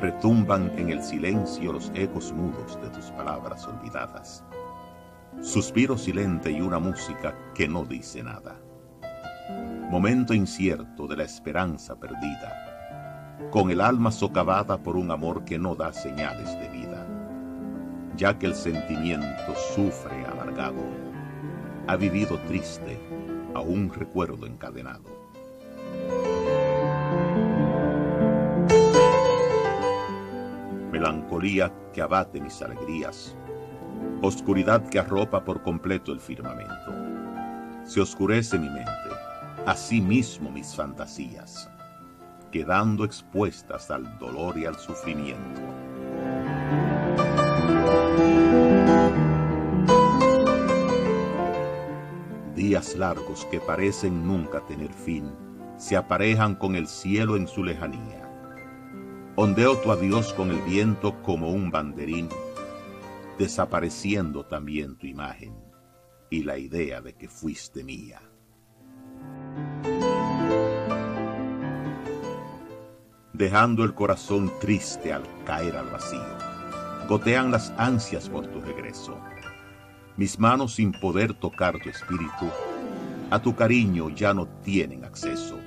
retumban en el silencio los ecos mudos de tus palabras olvidadas. Suspiro silente y una música que no dice nada. Momento incierto de la esperanza perdida, con el alma socavada por un amor que no da señales de vida, ya que el sentimiento sufre amargado, ha vivido triste a un recuerdo encadenado. Melancolía que abate mis alegrías, oscuridad que arropa por completo el firmamento. Se oscurece mi mente, así mismo mis fantasías, quedando expuestas al dolor y al sufrimiento. Días largos que parecen nunca tener fin, se aparejan con el cielo en su lejanía Ondeo tu adiós con el viento como un banderín, desapareciendo también tu imagen y la idea de que fuiste mía. Dejando el corazón triste al caer al vacío, gotean las ansias por tu regreso. Mis manos sin poder tocar tu espíritu, a tu cariño ya no tienen acceso,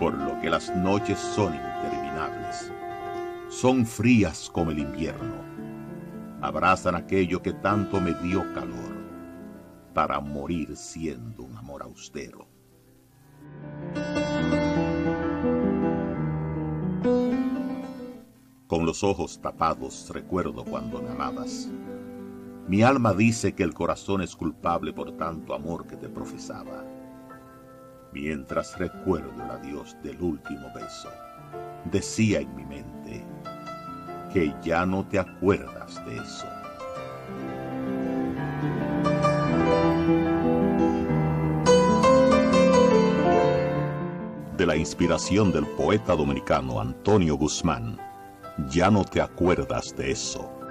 por lo que las noches son son frías como el invierno. Abrazan aquello que tanto me dio calor, para morir siendo un amor austero. Con los ojos tapados recuerdo cuando me amabas. Mi alma dice que el corazón es culpable por tanto amor que te profesaba. Mientras recuerdo el adiós del último beso decía en mi mente que ya no te acuerdas de eso. De la inspiración del poeta dominicano Antonio Guzmán, ya no te acuerdas de eso.